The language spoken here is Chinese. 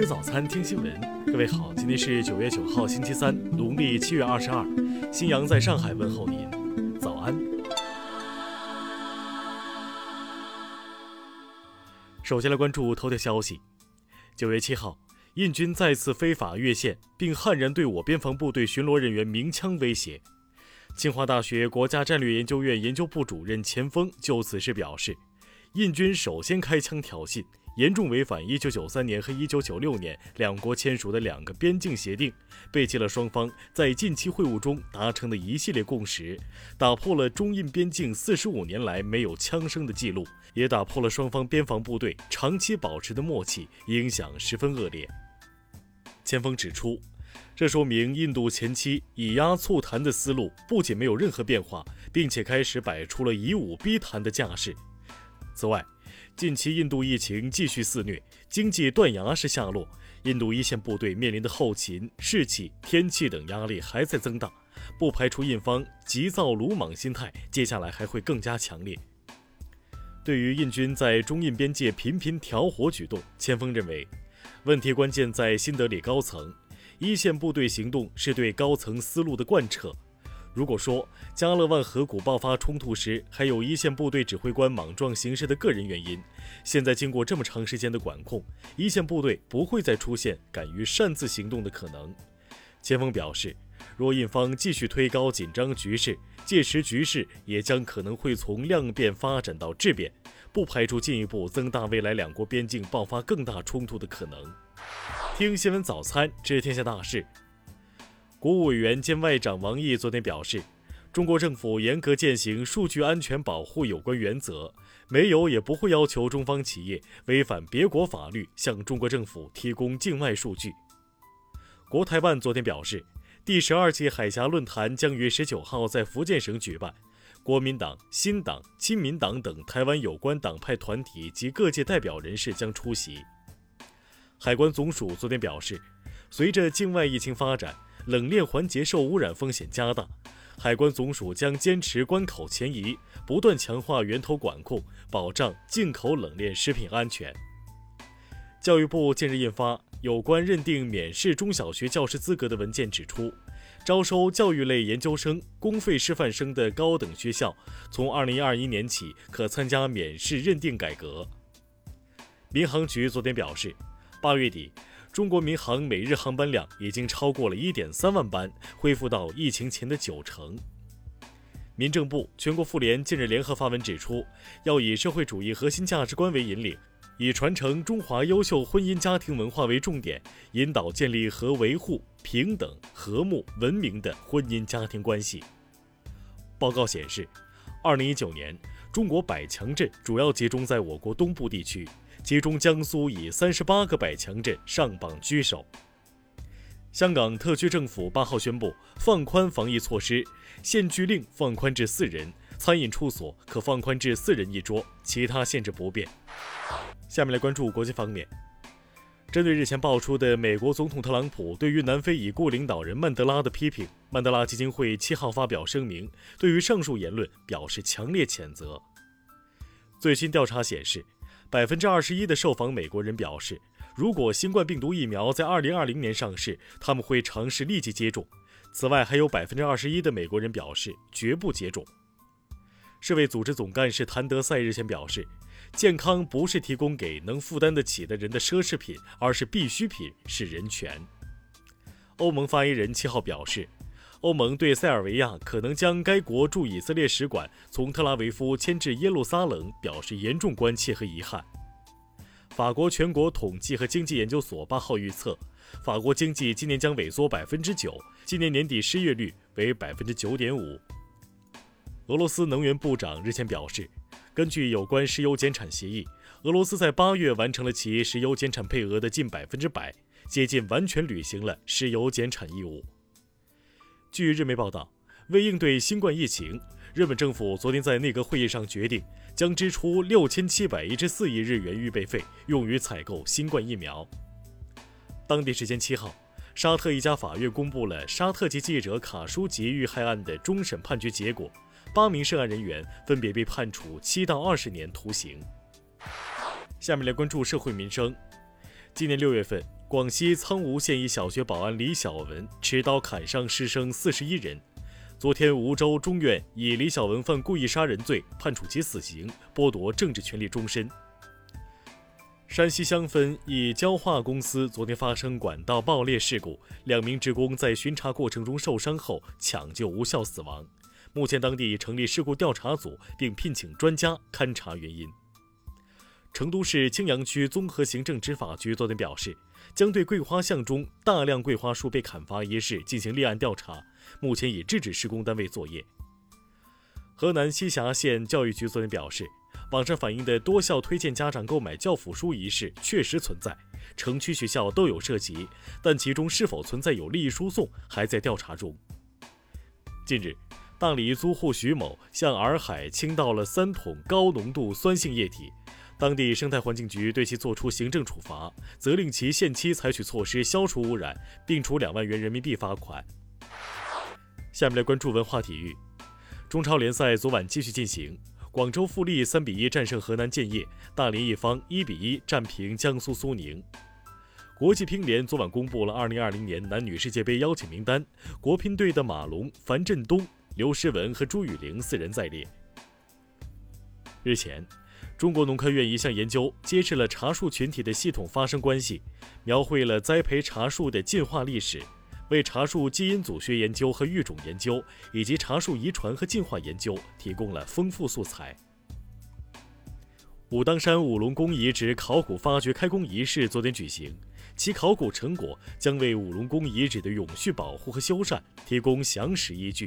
吃早餐，听新闻。各位好，今天是九月九号，星期三，农历七月二十二。新阳在上海问候您，早安。首先来关注头条消息。九月七号，印军再次非法越线，并悍然对我边防部队巡逻人员鸣枪威胁。清华大学国家战略研究院研究部主任钱锋就此事表示，印军首先开枪挑衅。严重违反1993年和1996年两国签署的两个边境协定，背弃了双方在近期会晤中达成的一系列共识，打破了中印边境45年来没有枪声的记录，也打破了双方边防部队长期保持的默契，影响十分恶劣。前锋指出，这说明印度前期以压促谈的思路不仅没有任何变化，并且开始摆出了以武逼谈的架势。此外，近期印度疫情继续肆虐，经济断崖式下落，印度一线部队面临的后勤、士气、天气等压力还在增大，不排除印方急躁鲁莽心态接下来还会更加强烈。对于印军在中印边界频频挑火举动，前锋认为，问题关键在新德里高层，一线部队行动是对高层思路的贯彻。如果说加勒万河谷爆发冲突时还有一线部队指挥官莽撞行事的个人原因，现在经过这么长时间的管控，一线部队不会再出现敢于擅自行动的可能。前锋表示，若印方继续推高紧张局势，届时局势也将可能会从量变发展到质变，不排除进一步增大未来两国边境爆发更大冲突的可能。听新闻早餐知天下大事。国务委员兼外长王毅昨天表示，中国政府严格践行数据安全保护有关原则，没有也不会要求中方企业违反别国法律向中国政府提供境外数据。国台办昨天表示，第十二届海峡论坛将于十九号在福建省举办，国民党、新党、亲民党等台湾有关党派团体及各界代表人士将出席。海关总署昨天表示，随着境外疫情发展。冷链环节受污染风险加大，海关总署将坚持关口前移，不断强化源头管控，保障进口冷链食品安全。教育部近日印发有关认定免试中小学教师资格的文件，指出，招收教育类研究生、公费师范生的高等学校，从二零二一年起可参加免试认定改革。民航局昨天表示，八月底。中国民航每日航班量已经超过了一点三万班，恢复到疫情前的九成。民政部、全国妇联近日联合发文指出，要以社会主义核心价值观为引领，以传承中华优秀婚姻家庭文化为重点，引导建立和维护平等、和睦、文明的婚姻家庭关系。报告显示，二零一九年，中国百强镇主要集中在我国东部地区。其中，江苏以三十八个百强镇上榜居首。香港特区政府八号宣布放宽防疫措施，限聚令放宽至四人，餐饮处所可放宽至四人一桌，其他限制不变。下面来关注国际方面。针对日前爆出的美国总统特朗普对于南非已故领导人曼德拉的批评，曼德拉基金会七号发表声明，对于上述言论表示强烈谴责。最新调查显示。百分之二十一的受访美国人表示，如果新冠病毒疫苗在二零二零年上市，他们会尝试立即接种。此外，还有百分之二十一的美国人表示绝不接种。世卫组织总干事谭德赛日前表示，健康不是提供给能负担得起的人的奢侈品，而是必需品，是人权。欧盟发言人七号表示。欧盟对塞尔维亚可能将该国驻以色列使馆从特拉维夫迁至耶路撒冷表示严重关切和遗憾。法国全国统计和经济研究所八号预测，法国经济今年将萎缩百分之九，今年年底失业率为百分之九点五。俄罗斯能源部长日前表示，根据有关石油减产协议，俄罗斯在八月完成了其石油减产配额的近百分之百，接近完全履行了石油减产义务。据日媒报道，为应对新冠疫情，日本政府昨天在内阁会议上决定，将支出六千七百一十四亿日元预备费，用于采购新冠疫苗。当地时间七号，沙特一家法院公布了沙特籍记者卡舒吉遇害案的终审判决结果，八名涉案人员分别被判处七到二十年徒刑。下面来关注社会民生。今年六月份。广西苍梧县一小学保安李小文持刀砍伤师生四十一人。昨天，梧州中院以李小文犯故意杀人罪判处其死刑，剥夺政治权利终身。山西襄汾一焦化公司昨天发生管道爆裂事故，两名职工在巡查过程中受伤后抢救无效死亡。目前，当地已成立事故调查组，并聘请专家勘查原因。成都市青羊区综合行政执法局昨天表示，将对桂花巷中大量桂花树被砍伐一事进行立案调查，目前已制止施工单位作业。河南西峡县教育局昨天表示。网上反映的多校推荐家长购买教辅书一事确实存在，城区学校都有涉及，但其中是否存在有利益输送还在调查中。近日，大理租户徐某向洱海倾倒了三桶高浓度酸性液体，当地生态环境局对其作出行政处罚，责令其限期采取措施消除污染，并处两万元人民币罚款。下面来关注文化体育，中超联赛昨晚继续进行。广州富力三比一战胜河南建业，大连一方一比一战平江苏苏宁。国际乒联昨晚公布了二零二零年男女世界杯邀请名单，国乒队的马龙、樊振东、刘诗雯和朱雨玲四人在列。日前，中国农科院一项研究揭示了茶树群体的系统发生关系，描绘了栽培茶树的进化历史。为茶树基因组学研究和育种研究，以及茶树遗传和进化研究提供了丰富素材。武当山五龙宫遗址考古发掘开工仪式昨天举行，其考古成果将为五龙宫遗址的永续保护和修缮提供详实依据。